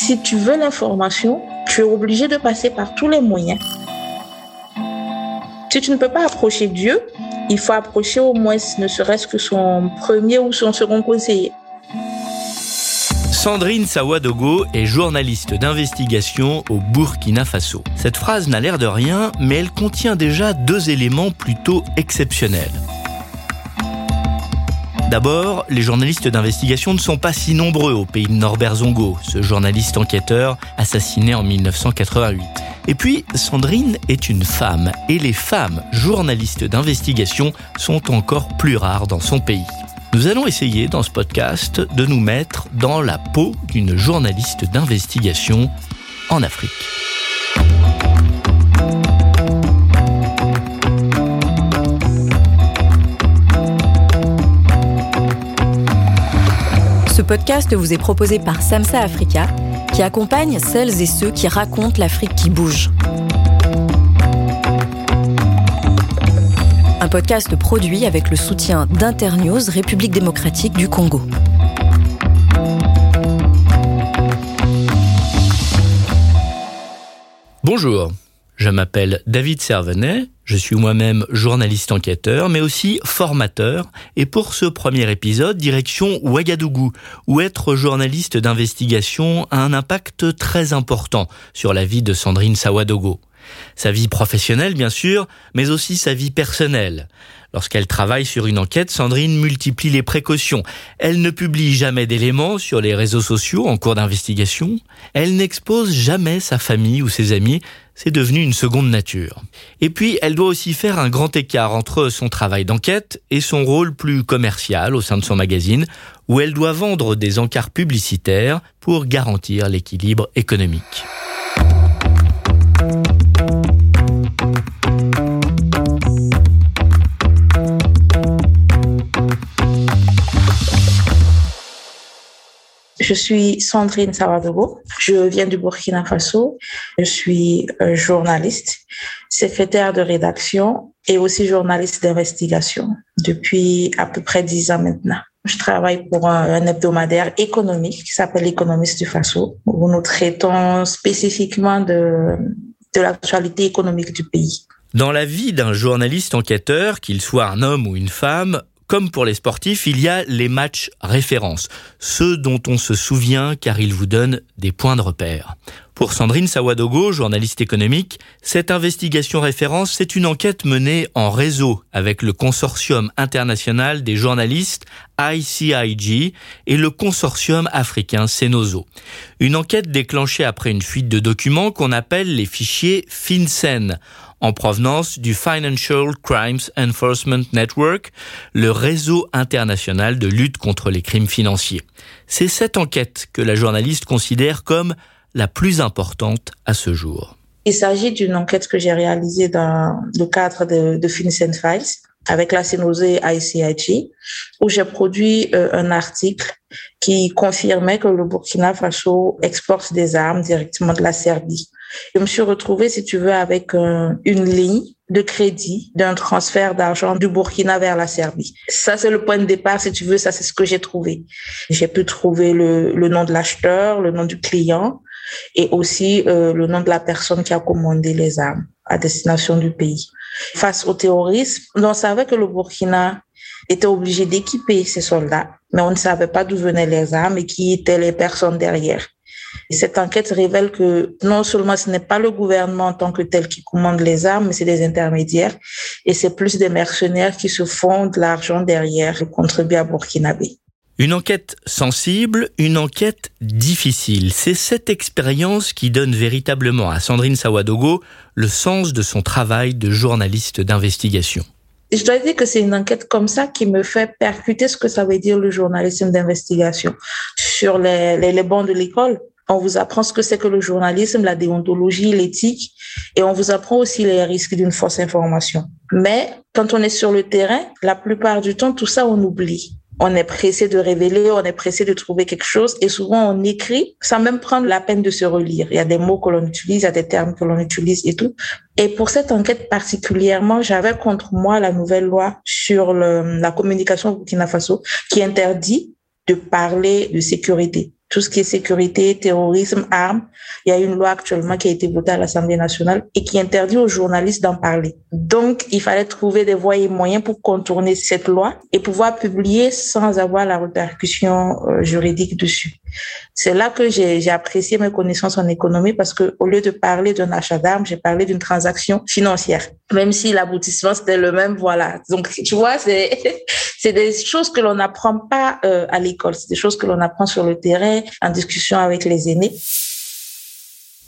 Si tu veux l'information, tu es obligé de passer par tous les moyens. Si tu ne peux pas approcher Dieu, il faut approcher au moins ne serait-ce que son premier ou son second conseiller. Sandrine Sawadogo est journaliste d'investigation au Burkina Faso. Cette phrase n'a l'air de rien, mais elle contient déjà deux éléments plutôt exceptionnels. D'abord, les journalistes d'investigation ne sont pas si nombreux au pays de Norbert Zongo, ce journaliste enquêteur assassiné en 1988. Et puis, Sandrine est une femme, et les femmes journalistes d'investigation sont encore plus rares dans son pays. Nous allons essayer dans ce podcast de nous mettre dans la peau d'une journaliste d'investigation en Afrique. Ce podcast vous est proposé par Samsa Africa, qui accompagne celles et ceux qui racontent l'Afrique qui bouge. Un podcast produit avec le soutien d'Internews République démocratique du Congo. Bonjour, je m'appelle David Servenet, je suis moi-même journaliste enquêteur, mais aussi formateur, et pour ce premier épisode, direction Ouagadougou, où être journaliste d'investigation a un impact très important sur la vie de Sandrine Sawadogo. Sa vie professionnelle, bien sûr, mais aussi sa vie personnelle. Lorsqu'elle travaille sur une enquête, Sandrine multiplie les précautions. Elle ne publie jamais d'éléments sur les réseaux sociaux en cours d'investigation. Elle n'expose jamais sa famille ou ses amis. C'est devenu une seconde nature. Et puis, elle doit aussi faire un grand écart entre son travail d'enquête et son rôle plus commercial au sein de son magazine, où elle doit vendre des encarts publicitaires pour garantir l'équilibre économique. Je suis Sandrine Savadogo. Je viens du Burkina Faso. Je suis euh, journaliste, secrétaire de rédaction et aussi journaliste d'investigation depuis à peu près dix ans maintenant. Je travaille pour un, hebdomadaire économique qui s'appelle Économiste du Faso, où nous traitons spécifiquement de, de l'actualité économique du pays. Dans la vie d'un journaliste enquêteur, qu'il soit un homme ou une femme, comme pour les sportifs, il y a les matchs références, ceux dont on se souvient car ils vous donnent des points de repère. Pour Sandrine Sawadogo, journaliste économique, cette investigation référence, c'est une enquête menée en réseau avec le consortium international des journalistes ICIG et le consortium africain Cenozo. Une enquête déclenchée après une fuite de documents qu'on appelle les fichiers FinCEN en provenance du Financial Crimes Enforcement Network, le réseau international de lutte contre les crimes financiers. C'est cette enquête que la journaliste considère comme la plus importante à ce jour. Il s'agit d'une enquête que j'ai réalisée dans le cadre de, de FinCEN Files avec la Cénosé ICIG, où j'ai produit euh, un article qui confirmait que le Burkina Faso exporte des armes directement de la Serbie. Je me suis retrouvée, si tu veux, avec euh, une ligne de crédit d'un transfert d'argent du Burkina vers la Serbie. Ça, c'est le point de départ, si tu veux, ça, c'est ce que j'ai trouvé. J'ai pu trouver le, le nom de l'acheteur, le nom du client et aussi euh, le nom de la personne qui a commandé les armes à destination du pays. Face au terrorisme, on savait que le Burkina était obligé d'équiper ses soldats, mais on ne savait pas d'où venaient les armes et qui étaient les personnes derrière. Et cette enquête révèle que non seulement ce n'est pas le gouvernement en tant que tel qui commande les armes, mais c'est des intermédiaires et c'est plus des mercenaires qui se font de l'argent derrière le contribuable burkinabé. Une enquête sensible, une enquête difficile. C'est cette expérience qui donne véritablement à Sandrine Sawadogo le sens de son travail de journaliste d'investigation. Je dois dire que c'est une enquête comme ça qui me fait percuter ce que ça veut dire le journalisme d'investigation. Sur les, les, les bancs de l'école, on vous apprend ce que c'est que le journalisme, la déontologie, l'éthique, et on vous apprend aussi les risques d'une fausse information. Mais quand on est sur le terrain, la plupart du temps, tout ça, on oublie on est pressé de révéler, on est pressé de trouver quelque chose et souvent on écrit sans même prendre la peine de se relire. Il y a des mots que l'on utilise, il y a des termes que l'on utilise et tout. Et pour cette enquête particulièrement, j'avais contre moi la nouvelle loi sur la communication au Burkina Faso qui interdit de parler de sécurité. Tout ce qui est sécurité, terrorisme, armes. Il y a une loi actuellement qui a été votée à l'Assemblée nationale et qui interdit aux journalistes d'en parler. Donc, il fallait trouver des voies et moyens pour contourner cette loi et pouvoir publier sans avoir la répercussion euh, juridique dessus. C'est là que j'ai apprécié mes connaissances en économie parce que au lieu de parler d'un achat d'armes, j'ai parlé d'une transaction financière. Même si l'aboutissement c'était le même, voilà. Donc, tu vois, c'est c'est des choses que l'on n'apprend pas euh, à l'école, c'est des choses que l'on apprend sur le terrain, en discussion avec les aînés.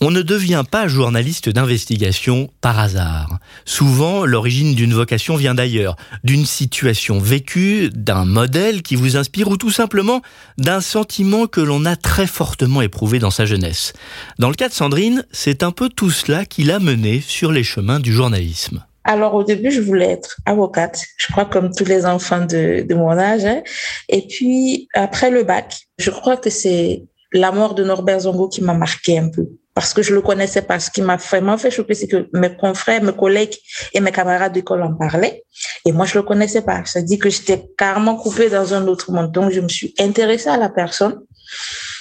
On ne devient pas journaliste d'investigation par hasard. Souvent, l'origine d'une vocation vient d'ailleurs, d'une situation vécue, d'un modèle qui vous inspire ou tout simplement d'un sentiment que l'on a très fortement éprouvé dans sa jeunesse. Dans le cas de Sandrine, c'est un peu tout cela qui l'a mené sur les chemins du journalisme. Alors au début, je voulais être avocate, je crois comme tous les enfants de, de mon âge. Hein. Et puis après le bac, je crois que c'est la mort de Norbert Zongo qui m'a marqué un peu parce que je le connaissais pas. Ce qui m'a vraiment fait choquer, c'est que mes confrères, mes collègues et mes camarades d'école en parlaient et moi je le connaissais pas. Ça dit que j'étais carrément coupée dans un autre monde. Donc je me suis intéressée à la personne.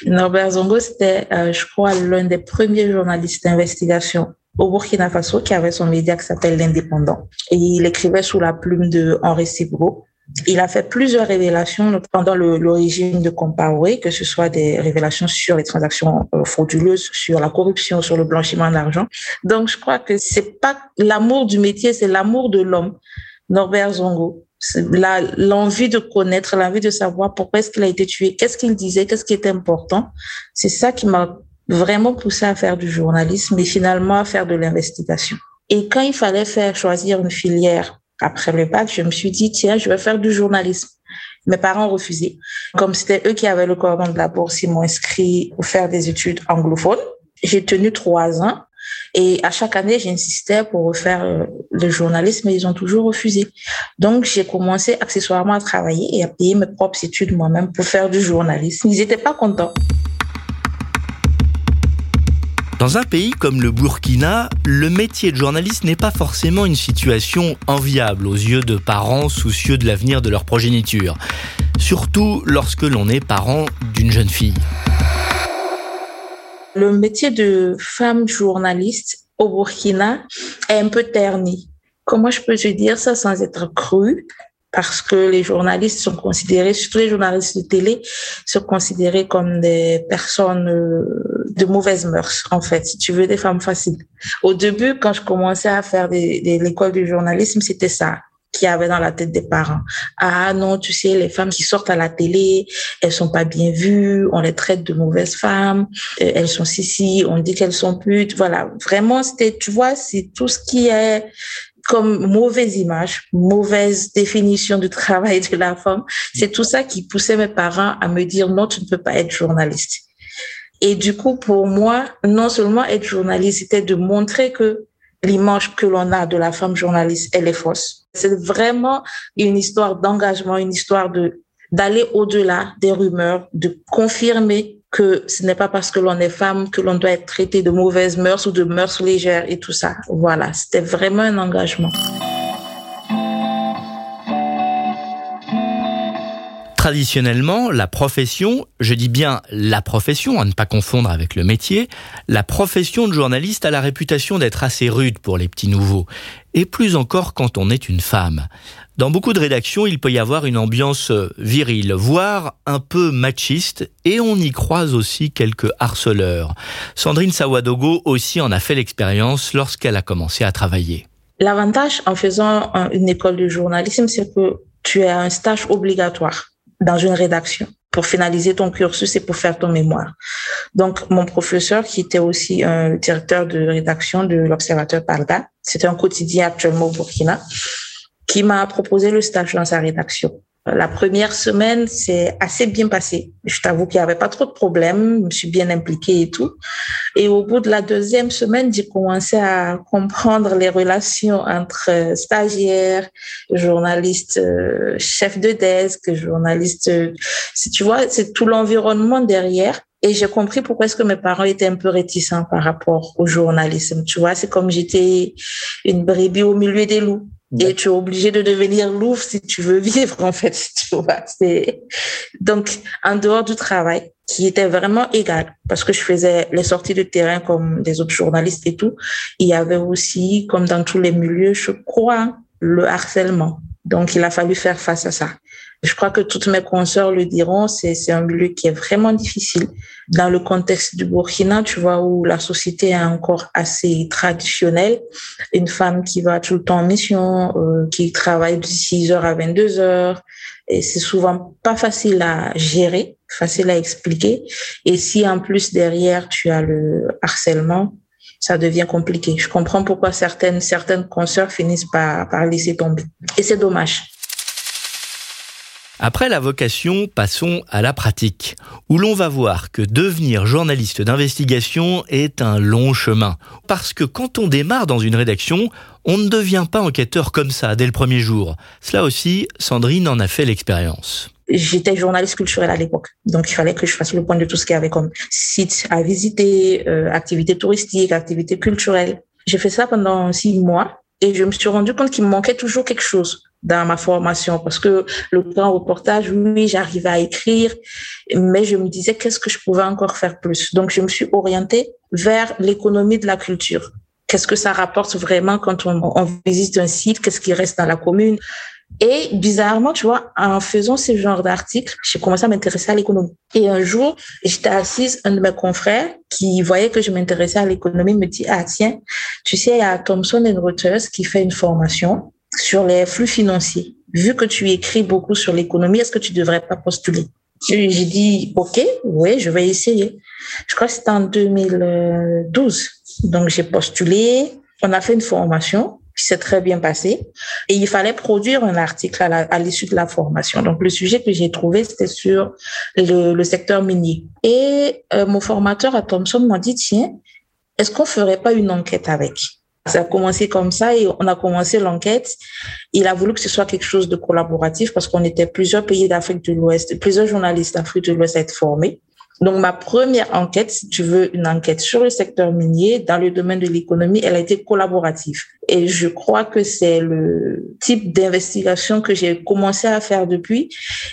Norbert Zongo, c'était, euh, je crois, l'un des premiers journalistes d'investigation au Burkina Faso qui avait son média qui s'appelle L'Indépendant. Et il écrivait sous la plume de Henri Sibro. Il a fait plusieurs révélations pendant régime de Compaoré, que ce soit des révélations sur les transactions euh, frauduleuses, sur la corruption, sur le blanchiment d'argent. Donc, je crois que c'est pas l'amour du métier, c'est l'amour de l'homme. Norbert Zongo, l'envie de connaître, l'envie de savoir pourquoi est-ce qu'il a été tué, qu'est-ce qu'il disait, qu'est-ce qui était important. C'est ça qui m'a vraiment poussé à faire du journalisme et finalement à faire de l'investigation. Et quand il fallait faire choisir une filière après le bac, je me suis dit, tiens, je vais faire du journalisme. Mes parents refusé. Comme c'était eux qui avaient le cordon de la bourse, ils m'ont inscrit pour faire des études anglophones. J'ai tenu trois ans et à chaque année, j'insistais pour refaire euh, le journalisme, mais ils ont toujours refusé. Donc, j'ai commencé accessoirement à travailler et à payer mes propres études moi-même pour faire du journalisme. Ils n'étaient pas contents. Dans un pays comme le Burkina, le métier de journaliste n'est pas forcément une situation enviable aux yeux de parents soucieux de l'avenir de leur progéniture, surtout lorsque l'on est parent d'une jeune fille. Le métier de femme journaliste au Burkina est un peu terni. Comment je peux te dire ça sans être cru parce que les journalistes sont considérés, surtout les journalistes de télé, sont considérés comme des personnes euh, de mauvaises mœurs, en fait, si tu veux, des femmes faciles. Au début, quand je commençais à faire des, des l'école du journalisme, c'était ça qui avait dans la tête des parents. Ah non, tu sais, les femmes qui sortent à la télé, elles sont pas bien vues, on les traite de mauvaises femmes, euh, elles sont si on dit qu'elles sont putes. Voilà, vraiment, c'était, tu vois, c'est tout ce qui est comme mauvaise image, mauvaise définition du travail de la femme. C'est tout ça qui poussait mes parents à me dire non, tu ne peux pas être journaliste. Et du coup, pour moi, non seulement être journaliste, c'était de montrer que l'image que l'on a de la femme journaliste, elle est fausse. C'est vraiment une histoire d'engagement, une histoire de d'aller au-delà des rumeurs, de confirmer que ce n'est pas parce que l'on est femme que l'on doit être traité de mauvaises mœurs ou de mœurs légères et tout ça. Voilà, c'était vraiment un engagement. Traditionnellement, la profession, je dis bien la profession, à ne pas confondre avec le métier, la profession de journaliste a la réputation d'être assez rude pour les petits nouveaux, et plus encore quand on est une femme. Dans beaucoup de rédactions, il peut y avoir une ambiance virile, voire un peu machiste, et on y croise aussi quelques harceleurs. Sandrine Sawadogo aussi en a fait l'expérience lorsqu'elle a commencé à travailler. L'avantage en faisant une école de journalisme, c'est que tu as un stage obligatoire dans une rédaction pour finaliser ton cursus et pour faire ton mémoire. Donc, mon professeur, qui était aussi un directeur de rédaction de l'Observateur Parda, c'était un quotidien actuellement au Burkina, qui m'a proposé le stage dans sa rédaction. La première semaine, c'est assez bien passé. Je t'avoue qu'il n'y avait pas trop de problèmes. Je me suis bien impliquée et tout. Et au bout de la deuxième semaine, j'ai commencé à comprendre les relations entre stagiaires, journalistes, euh, chefs de desk, journalistes. Si tu vois, c'est tout l'environnement derrière. Et j'ai compris pourquoi est-ce que mes parents étaient un peu réticents par rapport au journalisme. Tu vois, c'est comme j'étais une brebis au milieu des loups. Et tu es obligé de devenir loup si tu veux vivre, en fait, tu vois. Donc, en dehors du travail, qui était vraiment égal parce que je faisais les sorties de terrain comme des autres journalistes et tout. Il y avait aussi, comme dans tous les milieux, je crois, le harcèlement. Donc, il a fallu faire face à ça. Je crois que toutes mes consoeurs le diront, c'est un milieu qui est vraiment difficile. Dans le contexte du Burkina, tu vois, où la société est encore assez traditionnelle, une femme qui va tout le temps en mission, euh, qui travaille de 6 heures à 22 heures, et c'est souvent pas facile à gérer, facile à expliquer. Et si en plus derrière tu as le harcèlement, ça devient compliqué. Je comprends pourquoi certaines certaines consoeurs finissent par par laisser tomber. Et c'est dommage. Après la vocation, passons à la pratique, où l'on va voir que devenir journaliste d'investigation est un long chemin. Parce que quand on démarre dans une rédaction, on ne devient pas enquêteur comme ça dès le premier jour. Cela aussi, Sandrine en a fait l'expérience. J'étais journaliste culturelle à l'époque, donc il fallait que je fasse le point de tout ce qu'il y avait comme sites à visiter, euh, activités touristiques, activités culturelles. J'ai fait ça pendant six mois et je me suis rendu compte qu'il me manquait toujours quelque chose dans ma formation parce que le grand reportage, oui, j'arrivais à écrire, mais je me disais qu'est-ce que je pouvais encore faire plus? Donc, je me suis orientée vers l'économie de la culture. Qu'est-ce que ça rapporte vraiment quand on, on visite un site? Qu'est-ce qui reste dans la commune? Et bizarrement, tu vois, en faisant ce genre d'articles, j'ai commencé à m'intéresser à l'économie. Et un jour, j'étais assise, un de mes confrères qui voyait que je m'intéressais à l'économie me dit, ah tiens, tu sais, il y a Thomson Reuters qui fait une formation sur les flux financiers. Vu que tu écris beaucoup sur l'économie, est-ce que tu devrais pas postuler? J'ai dit, OK, oui, je vais essayer. Je crois que c'était en 2012. Donc, j'ai postulé. On a fait une formation qui s'est très bien passée. Et il fallait produire un article à l'issue de la formation. Donc, le sujet que j'ai trouvé, c'était sur le, secteur minier. Et euh, mon formateur à Thomson m'a dit, tiens, est-ce qu'on ferait pas une enquête avec? Ça a commencé comme ça et on a commencé l'enquête. Il a voulu que ce soit quelque chose de collaboratif parce qu'on était plusieurs pays d'Afrique de l'Ouest, plusieurs journalistes d'Afrique de l'Ouest à être formés. Donc, ma première enquête, si tu veux, une enquête sur le secteur minier dans le domaine de l'économie, elle a été collaborative. Et je crois que c'est le type d'investigation que j'ai commencé à faire depuis.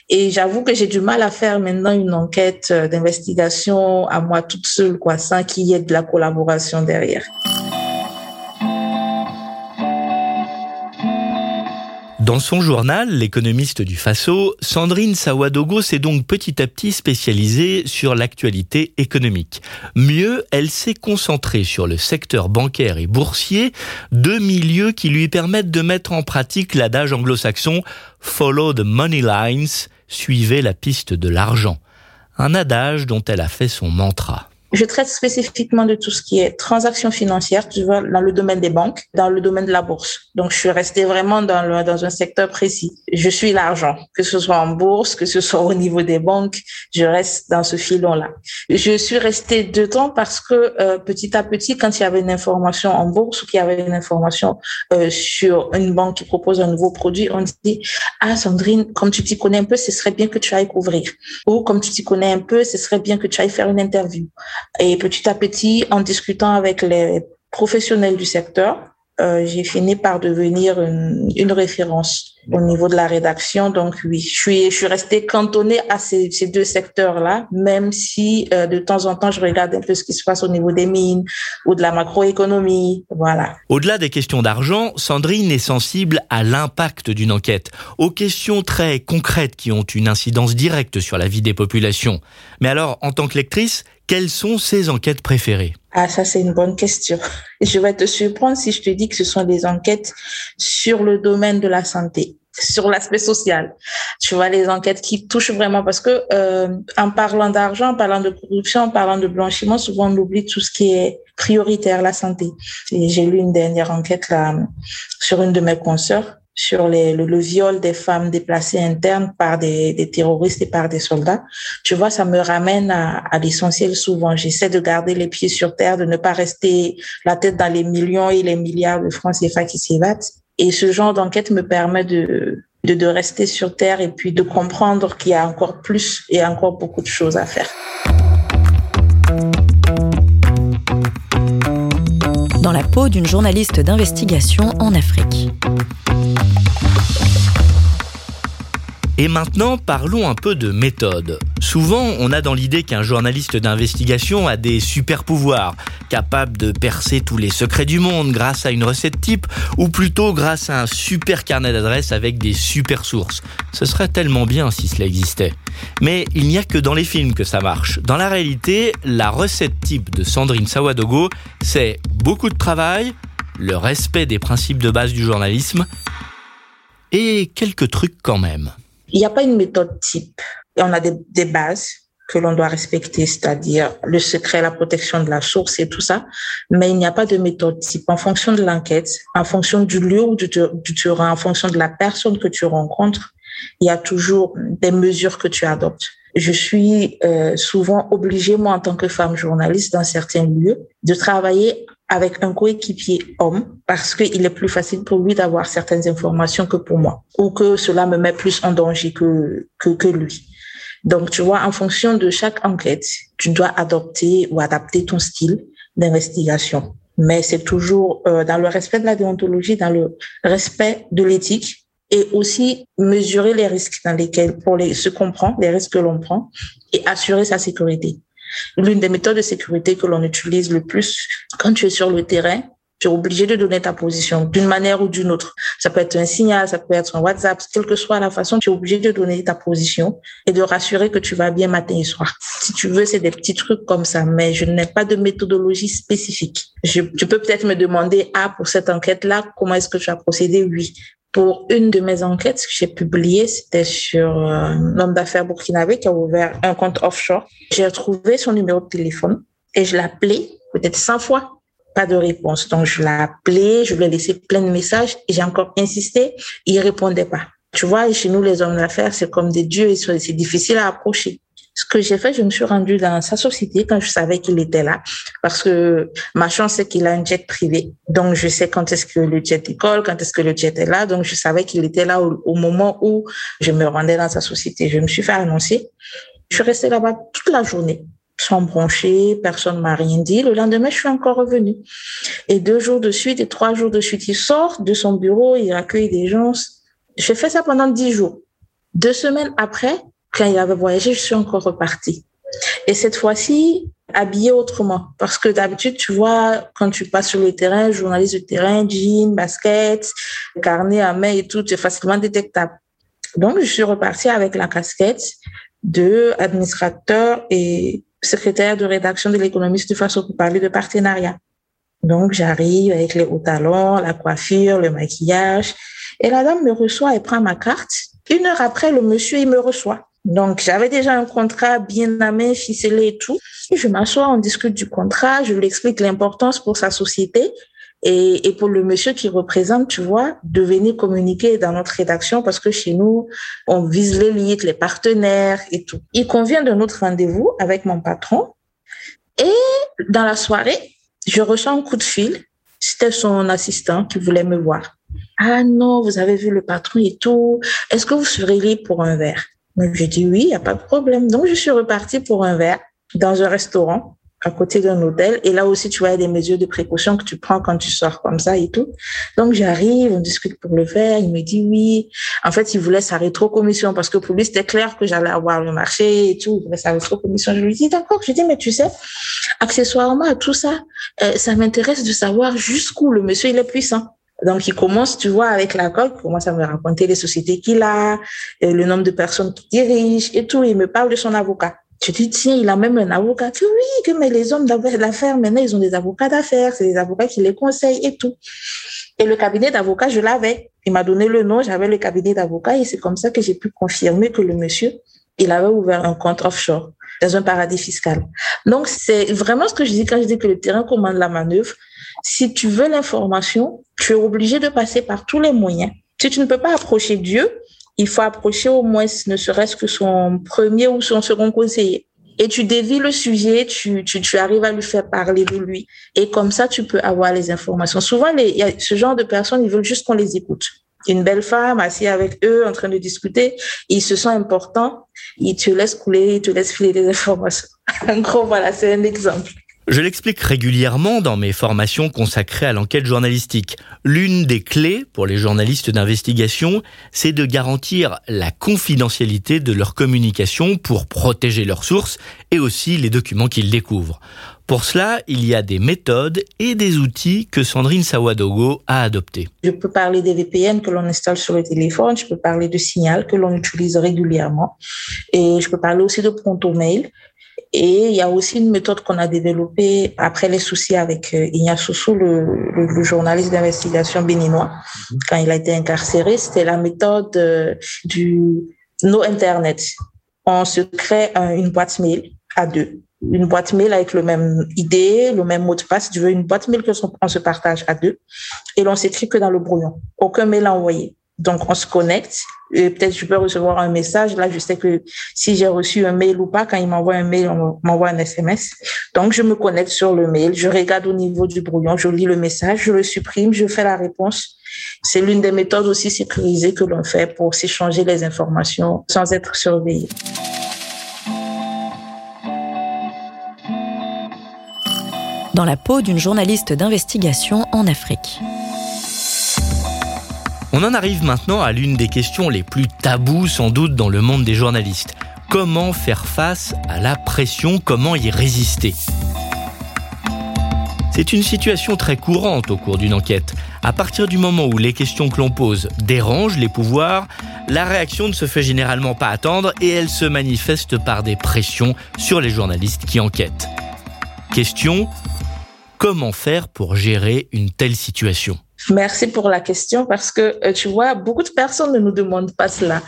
Et j'avoue que j'ai du mal à faire maintenant une enquête d'investigation à moi toute seule, quoi, sans qu'il y ait de la collaboration derrière. Dans son journal, l'économiste du Faso, Sandrine Sawadogo s'est donc petit à petit spécialisée sur l'actualité économique. Mieux, elle s'est concentrée sur le secteur bancaire et boursier, deux milieux qui lui permettent de mettre en pratique l'adage anglo-saxon Follow the money lines, suivez la piste de l'argent. Un adage dont elle a fait son mantra. Je traite spécifiquement de tout ce qui est transactions financières, tu vois, dans le domaine des banques, dans le domaine de la bourse. Donc, je suis restée vraiment dans, le, dans un secteur précis. Je suis l'argent, que ce soit en bourse, que ce soit au niveau des banques, je reste dans ce filon-là. Je suis restée dedans parce que euh, petit à petit, quand il y avait une information en bourse ou qu'il y avait une information euh, sur une banque qui propose un nouveau produit, on dit, ah Sandrine, comme tu t'y connais un peu, ce serait bien que tu ailles couvrir. Ou comme tu t'y connais un peu, ce serait bien que tu ailles faire une interview. Et petit à petit, en discutant avec les professionnels du secteur, euh, j'ai fini par devenir une, une, référence au niveau de la rédaction. Donc oui, je suis, je suis restée cantonnée à ces, ces deux secteurs-là, même si euh, de temps en temps, je regarde un peu ce qui se passe au niveau des mines ou de la macroéconomie. Voilà. Au-delà des questions d'argent, Sandrine est sensible à l'impact d'une enquête, aux questions très concrètes qui ont une incidence directe sur la vie des populations. Mais alors, en tant que lectrice, quelles sont ses enquêtes préférées? Ah, ça c'est une bonne question. Je vais te surprendre si je te dis que ce sont des enquêtes sur le domaine de la santé sur l'aspect social. Tu vois, les enquêtes qui touchent vraiment parce que euh, en parlant d'argent, en parlant de corruption, en parlant de blanchiment, souvent on oublie tout ce qui est prioritaire, la santé. J'ai lu une dernière enquête là sur une de mes consoeurs sur le, viol des femmes déplacées internes par des, terroristes et par des soldats. Tu vois, ça me ramène à, l'essentiel souvent. J'essaie de garder les pieds sur terre, de ne pas rester la tête dans les millions et les milliards de francs CFA qui s'évadent. Et ce genre d'enquête me permet de, de rester sur terre et puis de comprendre qu'il y a encore plus et encore beaucoup de choses à faire. Dans la peau d'une journaliste d'investigation en Afrique. Et maintenant, parlons un peu de méthode. Souvent, on a dans l'idée qu'un journaliste d'investigation a des super pouvoirs, capable de percer tous les secrets du monde grâce à une recette type, ou plutôt grâce à un super carnet d'adresses avec des super sources. Ce serait tellement bien si cela existait. Mais il n'y a que dans les films que ça marche. Dans la réalité, la recette type de Sandrine Sawadogo, c'est beaucoup de travail, le respect des principes de base du journalisme, et quelques trucs quand même. Il n'y a pas une méthode type. On a des, des bases que l'on doit respecter, c'est-à-dire le secret, la protection de la source et tout ça. Mais il n'y a pas de méthode type. En fonction de l'enquête, en fonction du lieu où tu, tu terrain, en fonction de la personne que tu rencontres, il y a toujours des mesures que tu adoptes. Je suis euh, souvent obligée, moi, en tant que femme journaliste, dans certains lieux, de travailler avec un coéquipier homme parce qu'il est plus facile pour lui d'avoir certaines informations que pour moi ou que cela me met plus en danger que, que, que lui. Donc, tu vois, en fonction de chaque enquête, tu dois adopter ou adapter ton style d'investigation. Mais c'est toujours euh, dans le respect de la déontologie, dans le respect de l'éthique et aussi mesurer les risques dans lesquels, pour les, se comprendre, les risques que l'on prend et assurer sa sécurité. L'une des méthodes de sécurité que l'on utilise le plus quand tu es sur le terrain, tu es obligé de donner ta position d'une manière ou d'une autre. Ça peut être un signal, ça peut être un WhatsApp, quelle que soit la façon, tu es obligé de donner ta position et de rassurer que tu vas bien matin et soir. Si tu veux, c'est des petits trucs comme ça, mais je n'ai pas de méthodologie spécifique. Tu peux peut-être me demander, ah, pour cette enquête-là, comment est-ce que tu as procédé? Oui pour une de mes enquêtes que j'ai publiées, c'était sur euh, un homme d'affaires burkinabé qui a ouvert un compte offshore. J'ai retrouvé son numéro de téléphone et je l'ai appelé peut-être 100 fois. Pas de réponse. Donc, je l'ai appelé, je lui ai laissé plein de messages et j'ai encore insisté. Il répondait pas. Tu vois, chez nous, les hommes d'affaires, c'est comme des dieux c'est difficile à approcher. Ce que j'ai fait, je me suis rendue dans sa société quand je savais qu'il était là, parce que ma chance, c'est qu'il a un jet privé. Donc, je sais quand est-ce que le jet décolle, quand est-ce que le jet est là. Donc, je savais qu'il était là au, moment où je me rendais dans sa société. Je me suis fait annoncer. Je suis restée là-bas toute la journée sans broncher, personne m'a rien dit. Le lendemain, je suis encore revenue. Et deux jours de suite et trois jours de suite, il sort de son bureau, il accueille des gens. J'ai fait ça pendant dix jours. Deux semaines après, quand il avait voyagé, je suis encore repartie. Et cette fois-ci, habillée autrement. Parce que d'habitude, tu vois, quand tu passes sur le terrain, journaliste de terrain, jean, basket, carnet à main et tout, es facilement détectable. Donc, je suis repartie avec la casquette de administrateur et secrétaire de rédaction de l'économiste de façon pour parler de partenariat. Donc, j'arrive avec les hauts talons, la coiffure, le maquillage. Et la dame me reçoit et prend ma carte. Une heure après, le monsieur, il me reçoit. Donc, j'avais déjà un contrat bien main, ficelé et tout. je m'assois, on discute du contrat, je lui explique l'importance pour sa société et, pour le monsieur qui représente, tu vois, de venir communiquer dans notre rédaction parce que chez nous, on vise l'élite, les partenaires et tout. Il convient de notre rendez-vous avec mon patron et dans la soirée, je reçois un coup de fil. C'était son assistant qui voulait me voir. Ah non, vous avez vu le patron et tout. Est-ce que vous serez libre pour un verre? J'ai dit oui, il n'y a pas de problème. Donc, je suis repartie pour un verre dans un restaurant à côté d'un hôtel. Et là aussi, tu vois, il y a des mesures de précaution que tu prends quand tu sors comme ça et tout. Donc, j'arrive, on discute pour le verre. Il me dit oui. En fait, il voulait sa rétrocommission parce que pour lui, c'était clair que j'allais avoir le marché et tout. Il voulait sa rétrocommission. Je lui dis d'accord. Je dis, mais tu sais, accessoirement à tout ça, euh, ça m'intéresse de savoir jusqu'où le monsieur, il est puissant. Donc, il commence, tu vois, avec l'accord, il commence à me raconter les sociétés qu'il a, le nombre de personnes qu'il dirige et tout. Il me parle de son avocat. Je dis, tiens, il a même un avocat. Que oui, que mais les hommes d'affaires, maintenant, ils ont des avocats d'affaires. C'est des avocats qui les conseillent et tout. Et le cabinet d'avocats, je l'avais. Il m'a donné le nom, j'avais le cabinet d'avocats et c'est comme ça que j'ai pu confirmer que le monsieur, il avait ouvert un compte offshore dans un paradis fiscal. Donc, c'est vraiment ce que je dis quand je dis que le terrain commande la manœuvre. Si tu veux l'information, tu es obligé de passer par tous les moyens. Si tu ne peux pas approcher Dieu, il faut approcher au moins ne serait-ce que son premier ou son second conseiller. Et tu dévis le sujet, tu, tu, tu arrives à lui faire parler de lui. Et comme ça, tu peux avoir les informations. Souvent, les, y a ce genre de personnes, ils veulent juste qu'on les écoute. Une belle femme assise avec eux, en train de discuter, ils se sentent importants, ils te laissent couler, ils te laissent filer des informations. En gros, voilà, c'est un exemple. Je l'explique régulièrement dans mes formations consacrées à l'enquête journalistique. L'une des clés pour les journalistes d'investigation, c'est de garantir la confidentialité de leur communication pour protéger leurs sources et aussi les documents qu'ils découvrent. Pour cela, il y a des méthodes et des outils que Sandrine Sawadogo a adoptés. Je peux parler des VPN que l'on installe sur le téléphone, je peux parler de Signal que l'on utilise régulièrement et je peux parler aussi de Pronto Mail. Et il y a aussi une méthode qu'on a développée après les soucis avec euh, Ignace le, le, journaliste d'investigation béninois, mhm. quand il a été incarcéré. C'était la méthode euh, du no Internet. On se crée une boîte mail à deux une boîte mail avec le même idée, le même mot de passe. Tu veux une boîte mail que on se partage à deux et l'on s'écrit que dans le brouillon. Aucun mail envoyé. Donc, on se connecte peut-être je peux recevoir un message. Là, je sais que si j'ai reçu un mail ou pas, quand il m'envoie un mail, on m'envoie un SMS. Donc, je me connecte sur le mail, je regarde au niveau du brouillon, je lis le message, je le supprime, je fais la réponse. C'est l'une des méthodes aussi sécurisées que l'on fait pour s'échanger les informations sans être surveillé. dans la peau d'une journaliste d'investigation en Afrique. On en arrive maintenant à l'une des questions les plus taboues sans doute dans le monde des journalistes. Comment faire face à la pression? Comment y résister? C'est une situation très courante au cours d'une enquête. À partir du moment où les questions que l'on pose dérangent les pouvoirs, la réaction ne se fait généralement pas attendre et elle se manifeste par des pressions sur les journalistes qui enquêtent. Question Comment faire pour gérer une telle situation? Merci pour la question parce que euh, tu vois, beaucoup de personnes ne nous demandent pas cela.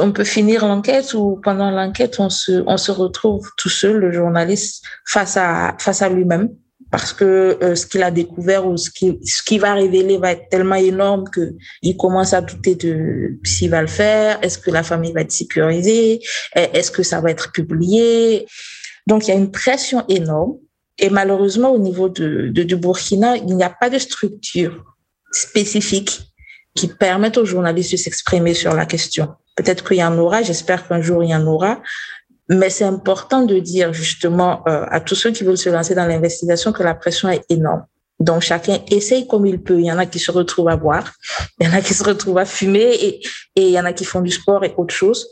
On peut finir l'enquête ou pendant l'enquête, on se, on se retrouve tout seul, le journaliste, face à, face à lui-même parce que euh, ce qu'il a découvert ou ce qui, ce qui va révéler va être tellement énorme que il commence à douter de s'il va le faire, est-ce que la famille va être sécurisée, est-ce que ça va être publié? Donc il y a une pression énorme et malheureusement, au niveau de, de, du Burkina, il n'y a pas de structure spécifique qui permette aux journalistes de s'exprimer sur la question. Peut-être qu'il y en aura, j'espère qu'un jour il y en aura, mais c'est important de dire justement euh, à tous ceux qui veulent se lancer dans l'investigation que la pression est énorme. Donc chacun essaye comme il peut. Il y en a qui se retrouvent à boire, il y en a qui se retrouvent à fumer et, et il y en a qui font du sport et autre chose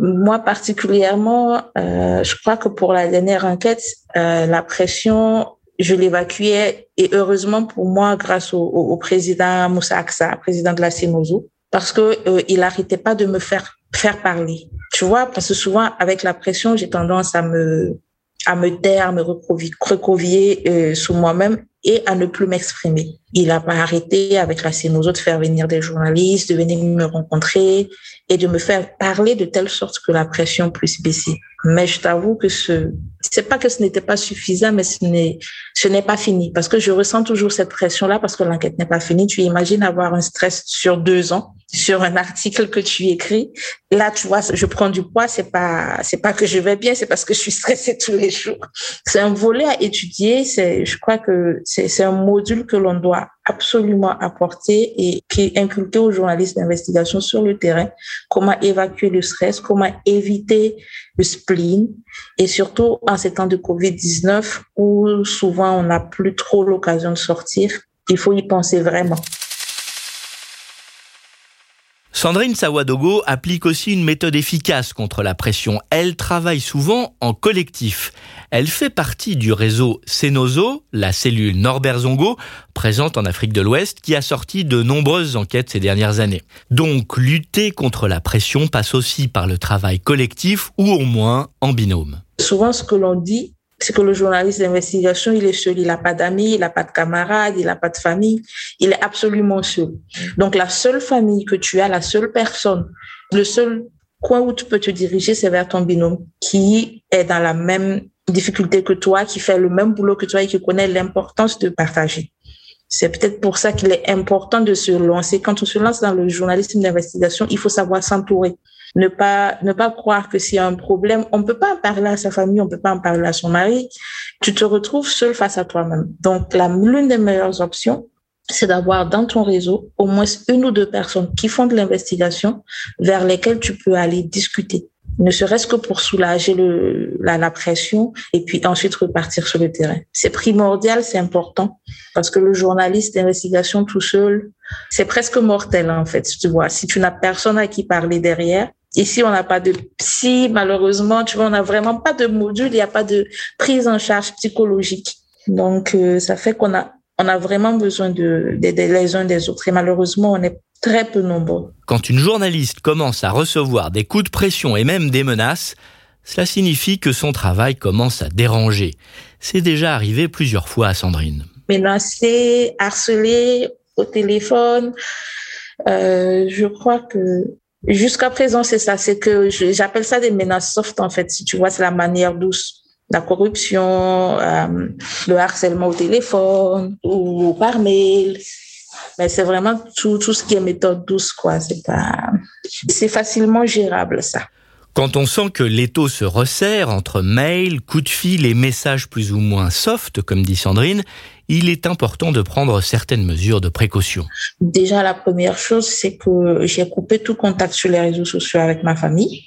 moi particulièrement, euh, je crois que pour la dernière enquête, euh, la pression, je l'évacuais et heureusement pour moi grâce au, au président Moussa Aksa, président de la CEMOZO, parce que euh, il arrêtait pas de me faire faire parler. Tu vois, parce que souvent avec la pression, j'ai tendance à me à me taire, à me recrovier euh, sous moi-même et à ne plus m'exprimer. Il pas arrêté avec la CNOZO de faire venir des journalistes, de venir me rencontrer et de me faire parler de telle sorte que la pression puisse baisser. Mais je t'avoue que ce, c'est pas que ce n'était pas suffisant, mais ce n'est, ce n'est pas fini parce que je ressens toujours cette pression-là parce que l'enquête n'est pas finie. Tu imagines avoir un stress sur deux ans sur un article que tu écris. Là, tu vois, je prends du poids. C'est pas, c'est pas que je vais bien, c'est parce que je suis stressée tous les jours. C'est un volet à étudier. C'est, je crois que c'est, un module que l'on doit absolument apporter et qui est inculqué aux journalistes d'investigation sur le terrain. Comment évacuer le stress, comment éviter le spleen et surtout en ces temps de Covid-19 où souvent on n'a plus trop l'occasion de sortir. Il faut y penser vraiment. Sandrine Sawadogo applique aussi une méthode efficace contre la pression. Elle travaille souvent en collectif. Elle fait partie du réseau Senozo, la cellule Norbert Zongo, présente en Afrique de l'Ouest, qui a sorti de nombreuses enquêtes ces dernières années. Donc, lutter contre la pression passe aussi par le travail collectif ou au moins en binôme. Souvent, ce que l'on dit, c'est que le journaliste d'investigation, il est seul, il n'a pas d'amis, il n'a pas de camarades, il n'a pas de famille, il est absolument seul. Donc la seule famille que tu as, la seule personne, le seul coin où tu peux te diriger, c'est vers ton binôme qui est dans la même difficulté que toi, qui fait le même boulot que toi et qui connaît l'importance de partager. C'est peut-être pour ça qu'il est important de se lancer. Quand on se lance dans le journalisme d'investigation, il faut savoir s'entourer ne pas ne pas croire que s'il y a un problème, on peut pas en parler à sa famille, on peut pas en parler à son mari. Tu te retrouves seul face à toi-même. Donc, l'une des meilleures options, c'est d'avoir dans ton réseau au moins une ou deux personnes qui font de l'investigation vers lesquelles tu peux aller discuter. ne serait-ce que pour soulager le, la, la, pression et puis ensuite repartir sur le terrain. C'est primordial, c'est important parce que le journaliste d'investigation tout seul, c'est presque mortel en fait, tu vois. Si tu n'as personne à qui parler derrière, ici on n'a pas de psy, malheureusement, tu vois, on n'a vraiment pas de module, il n'y a pas de prise en charge psychologique. Donc euh, ça fait qu'on a on a vraiment besoin de d'aider les uns des autres et malheureusement on est très peu nombreux. Quand une journaliste commence à recevoir des coups de pression et même des menaces, cela signifie que son travail commence à déranger. C'est déjà arrivé plusieurs fois à Sandrine. Menacé, harcelé au téléphone, euh, je crois que jusqu'à présent c'est ça, c'est que j'appelle ça des menaces soft en fait. Si tu vois, c'est la manière douce la corruption, euh, le harcèlement au téléphone ou par mail. Mais c'est vraiment tout, tout ce qui est méthode douce, quoi. C'est pas, c'est facilement gérable, ça. Quand on sent que l'étau se resserre entre mails, coups de fil et messages plus ou moins soft, comme dit Sandrine, il est important de prendre certaines mesures de précaution. Déjà, la première chose, c'est que j'ai coupé tout contact sur les réseaux sociaux avec ma famille.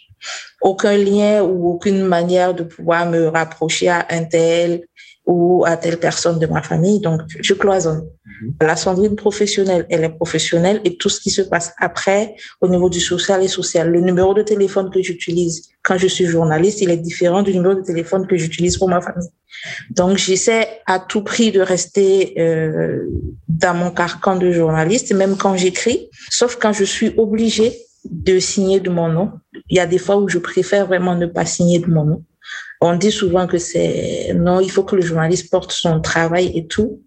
Aucun lien ou aucune manière de pouvoir me rapprocher à un tel ou à telle personne de ma famille. Donc, je cloisonne. Mhm. La Sandrine professionnelle, elle est professionnelle et tout ce qui se passe après au niveau du social est social. Le numéro de téléphone que j'utilise quand je suis journaliste, il est différent du numéro de téléphone que j'utilise pour ma famille. Donc, j'essaie à tout prix de rester euh, dans mon carcan de journaliste, même quand j'écris, sauf quand je suis obligée de signer de mon nom. Il y a des fois où je préfère vraiment ne pas signer de mon nom. On dit souvent que c'est non, il faut que le journaliste porte son travail et tout.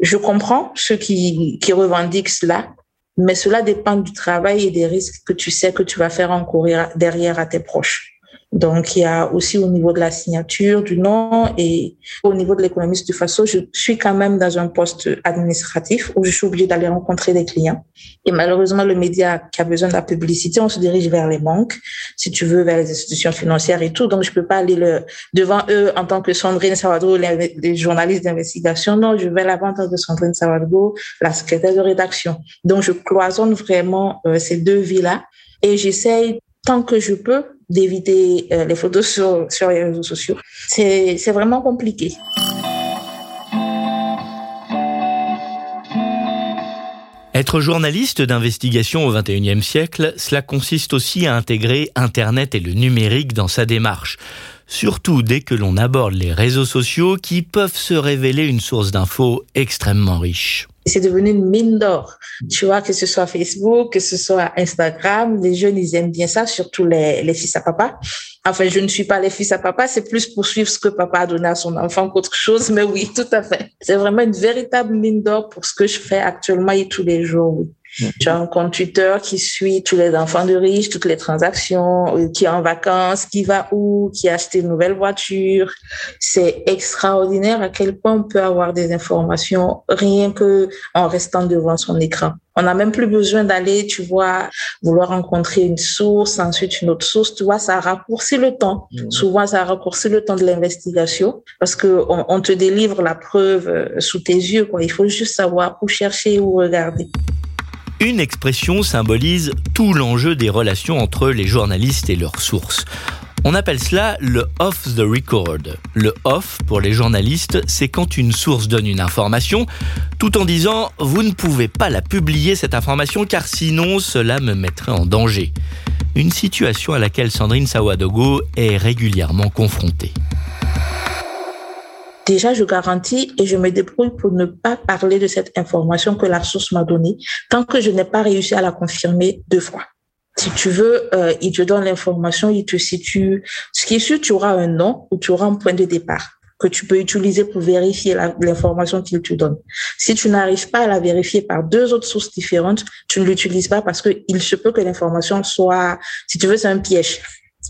Je comprends ceux qui, qui revendiquent cela, mais cela dépend du travail et des risques que tu sais que tu vas faire encourir derrière à tes proches. Donc, il y a aussi au niveau de la signature du nom et au niveau de l'économiste du faso, je suis quand même dans un poste administratif où je suis obligée d'aller rencontrer des clients. Et malheureusement, le média qui a besoin de la publicité, on se dirige vers les banques, si tu veux, vers les institutions financières et tout. Donc, je peux pas aller le, devant eux en tant que Sandrine Sawadro, les, journalistes d'investigation. Non, je vais là-bas en tant que Sandrine Sawadro, la secrétaire de rédaction. Donc, je cloisonne vraiment euh, ces deux vies-là et j'essaye tant que je peux d'éviter euh, les photos sur, sur les réseaux sociaux. C'est vraiment compliqué. Être journaliste d'investigation au XXIe siècle, cela consiste aussi à intégrer Internet et le numérique dans sa démarche. Surtout dès que l'on aborde les réseaux sociaux qui peuvent se révéler une source d'infos extrêmement riche. C'est devenu une mine d'or. Tu vois, que ce soit Facebook, que ce soit Instagram, les jeunes, ils aiment bien ça, surtout les, les fils à papa. Enfin, je ne suis pas les fils à papa, c'est plus pour suivre ce que papa a donné à son enfant qu'autre chose, mais oui, tout à fait. C'est vraiment une véritable mine d'or pour ce que je fais actuellement et tous les jours, oui. Tu as un compte Twitter qui suit tous les enfants de riches, toutes les transactions, euh, qui est en vacances, qui va où, qui a acheté une nouvelle voiture. C'est extraordinaire à quel point on peut avoir des informations rien que en restant devant son écran. On n'a même plus besoin d'aller, tu vois, vouloir rencontrer une source, ensuite une autre source. Tu vois, ça raccourcit le temps. Mmh. Souvent, ça raccourcit le temps de l'investigation parce que on, on, te délivre la preuve euh, sous tes yeux. Quoi. Il faut juste savoir où chercher, où regarder. Une expression symbolise tout l'enjeu des relations entre les journalistes et leurs sources. On appelle cela le off the record. Le off, pour les journalistes, c'est quand une source donne une information, tout en disant vous ne pouvez pas la publier cette information car sinon cela me mettrait en danger. Une situation à laquelle Sandrine Sawadogo est régulièrement confrontée. Déjà, je garantis et je me débrouille pour ne pas parler de cette information que la source m'a donnée tant que je n'ai pas réussi à la confirmer deux fois. Si tu veux, euh, il te donne l'information, il te situe. Ce qui est sûr, tu auras un nom ou tu auras un point de départ que tu peux utiliser pour vérifier l'information qu'il te donne. Si tu n'arrives pas à la vérifier par deux autres sources différentes, tu ne l'utilises pas parce que il se peut que l'information soit, si tu veux, c'est un piège.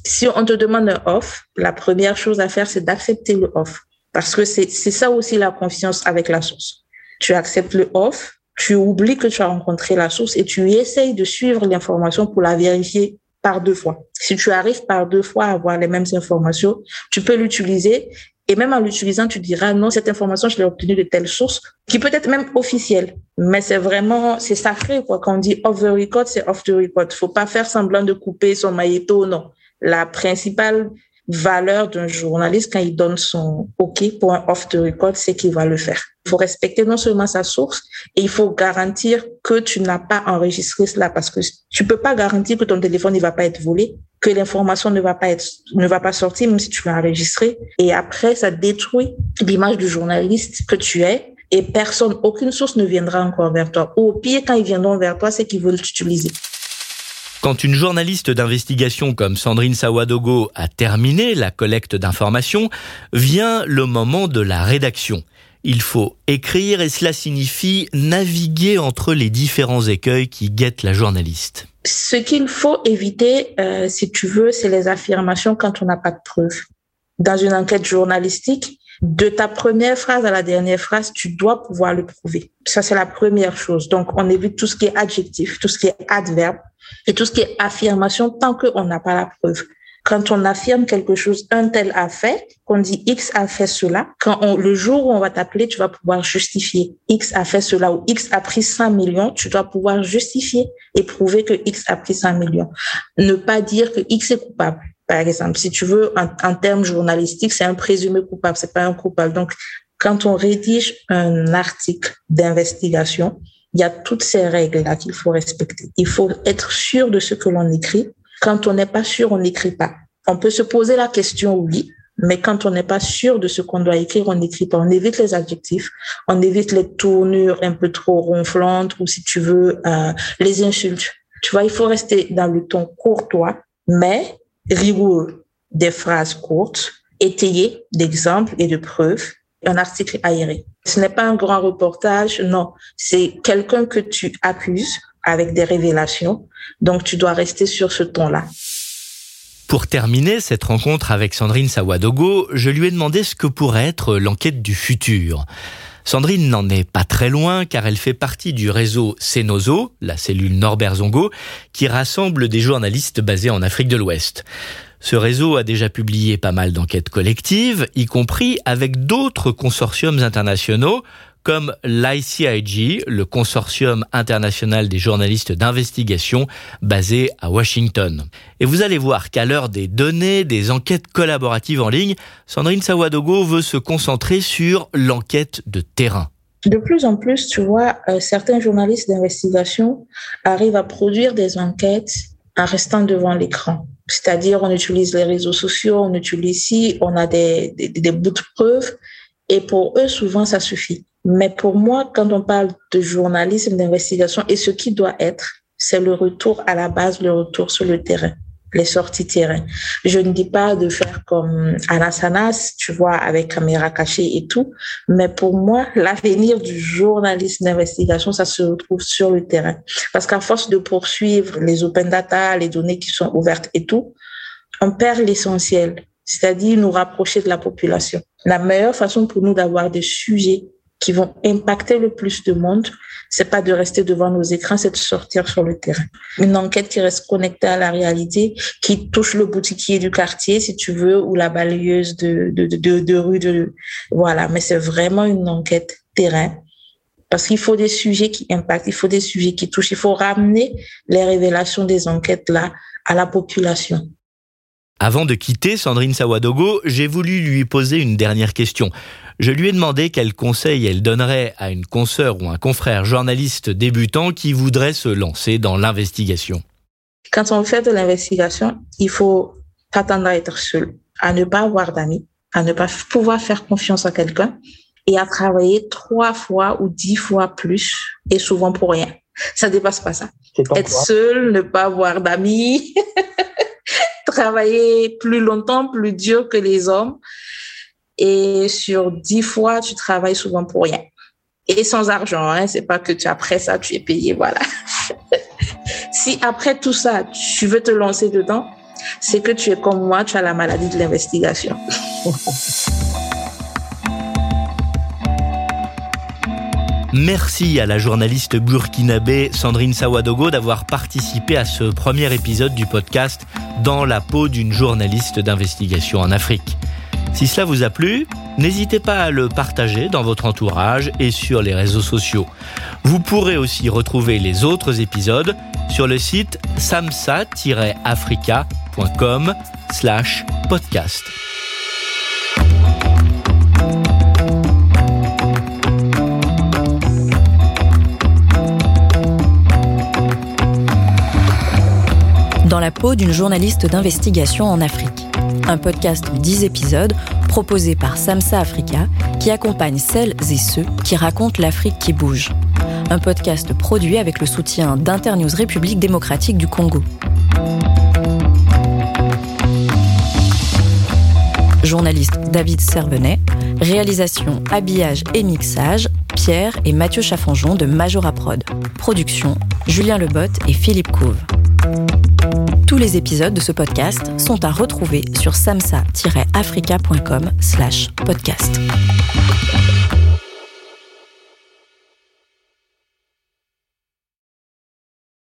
Si on te demande un off, la première chose à faire, c'est d'accepter le off. Parce que c'est ça aussi la confiance avec la source. Tu acceptes le off, tu oublies que tu as rencontré la source et tu essayes de suivre l'information pour la vérifier par deux fois. Si tu arrives par deux fois à avoir les mêmes informations, tu peux l'utiliser et même en l'utilisant, tu diras non, cette information, je l'ai obtenue de telle source, qui peut être même officielle. Mais c'est vraiment, c'est sacré, quoi. Quand on dit off the record, c'est off the record. Faut pas faire semblant de couper son maïto, non. la principale valeur d'un journaliste quand il donne son OK pour un off the record, c'est qu'il va le faire. Il faut respecter non seulement sa source, et il faut garantir que tu n'as pas enregistré cela parce que tu peux pas garantir que ton téléphone ne va pas être volé, que l'information ne va pas être, ne va pas sortir même si tu l'as enregistré. Et après, ça détruit l'image du journaliste que tu es et personne, aucune source ne viendra encore vers toi. Ou au pire, quand ils viendront vers toi, c'est qu'ils veulent t'utiliser. Quand une journaliste d'investigation comme Sandrine Sawadogo a terminé la collecte d'informations, vient le moment de la rédaction. Il faut écrire et cela signifie naviguer entre les différents écueils qui guettent la journaliste. Ce qu'il faut éviter, euh, si tu veux, c'est les affirmations quand on n'a pas de preuves. Dans une enquête journalistique, de ta première phrase à la dernière phrase, tu dois pouvoir le prouver. Ça, c'est la première chose. Donc, on évite tout ce qui est adjectif, tout ce qui est adverbe et tout ce qui est affirmation tant qu'on n'a pas la preuve. Quand on affirme quelque chose, un tel a fait, qu'on dit X a fait cela, quand on, le jour où on va t'appeler, tu vas pouvoir justifier X a fait cela ou X a pris 5 millions, tu dois pouvoir justifier et prouver que X a pris 5 millions. Ne pas dire que X est coupable. Par exemple, si tu veux, en, en termes journalistiques, c'est un présumé coupable, c'est pas un coupable. Donc, quand on rédige un article d'investigation, il y a toutes ces règles-là qu'il faut respecter. Il faut être sûr de ce que l'on écrit. Quand on n'est pas sûr, on n'écrit pas. On peut se poser la question, oui, mais quand on n'est pas sûr de ce qu'on doit écrire, on n'écrit pas. On évite les adjectifs, on évite les tournures un peu trop ronflantes ou si tu veux, euh, les insultes. Tu vois, il faut rester dans le ton courtois, mais rigoureux. Des phrases courtes, étayées d'exemples et de preuves un article aéré. Ce n'est pas un grand reportage, non. C'est quelqu'un que tu accuses avec des révélations. Donc, tu dois rester sur ce ton-là. Pour terminer cette rencontre avec Sandrine Sawadogo, je lui ai demandé ce que pourrait être l'enquête du futur. Sandrine n'en est pas très loin car elle fait partie du réseau Cenozo, la cellule Norbert Zongo, qui rassemble des journalistes basés en Afrique de l'Ouest. Ce réseau a déjà publié pas mal d'enquêtes collectives, y compris avec d'autres consortiums internationaux comme l'ICIG, le consortium international des journalistes d'investigation basé à Washington. Et vous allez voir qu'à l'heure des données, des enquêtes collaboratives en ligne, Sandrine Sawadogo veut se concentrer sur l'enquête de terrain. De plus en plus, tu vois, euh, certains journalistes d'investigation arrivent à produire des enquêtes en restant devant l'écran. C'est-à-dire, on utilise les réseaux sociaux, on utilise ici, on a des, des, des bouts de preuves, et pour eux, souvent, ça suffit. Mais pour moi, quand on parle de journalisme, d'investigation, et ce qui doit être, c'est le retour à la base, le retour sur le terrain les sorties terrain. Je ne dis pas de faire comme Anasanas, tu vois, avec caméra cachée et tout, mais pour moi, l'avenir du journaliste d'investigation, ça se retrouve sur le terrain. Parce qu'à force de poursuivre les open data, les données qui sont ouvertes et tout, on perd l'essentiel, c'est-à-dire nous rapprocher de la population. La meilleure façon pour nous d'avoir des sujets qui vont impacter le plus de monde, c'est pas de rester devant nos écrans, c'est de sortir sur le terrain. Une enquête qui reste connectée à la réalité, qui touche le boutiquier du quartier, si tu veux, ou la balayeuse de, de, de, rue de, voilà. Mais c'est vraiment une enquête terrain. Parce qu'il faut des sujets qui impactent, il faut des sujets qui touchent, il faut ramener les révélations des enquêtes là à la population. Avant de quitter Sandrine Sawadogo, j'ai voulu lui poser une dernière question. Je lui ai demandé quel conseil elle donnerait à une consoeur ou un confrère journaliste débutant qui voudrait se lancer dans l'investigation. Quand on fait de l'investigation, il faut t'attendre à être seul, à ne pas avoir d'amis, à ne pas pouvoir faire confiance à quelqu'un et à travailler trois fois ou dix fois plus et souvent pour rien. Ça dépasse pas ça. Être seul, ne pas avoir d'amis, travailler plus longtemps, plus dur que les hommes. Et sur dix fois, tu travailles souvent pour rien. Et sans argent, hein. C'est pas que tu, après ça, tu es payé, voilà. si après tout ça, tu veux te lancer dedans, c'est que tu es comme moi, tu as la maladie de l'investigation. Merci à la journaliste burkinabé Sandrine Sawadogo d'avoir participé à ce premier épisode du podcast Dans la peau d'une journaliste d'investigation en Afrique. Si cela vous a plu, n'hésitez pas à le partager dans votre entourage et sur les réseaux sociaux. Vous pourrez aussi retrouver les autres épisodes sur le site samsa-africa.com slash podcast. Dans la peau d'une journaliste d'investigation en Afrique. Un podcast de 10 épisodes proposé par Samsa Africa qui accompagne celles et ceux qui racontent l'Afrique qui bouge. Un podcast produit avec le soutien d'Internews République démocratique du Congo. Journaliste David Servenet, réalisation, habillage et mixage, Pierre et Mathieu Chaffanjon de Majora Prod. Production, Julien Lebotte et Philippe Couve. Tous les épisodes de ce podcast sont à retrouver sur samsa-africa.com/podcast.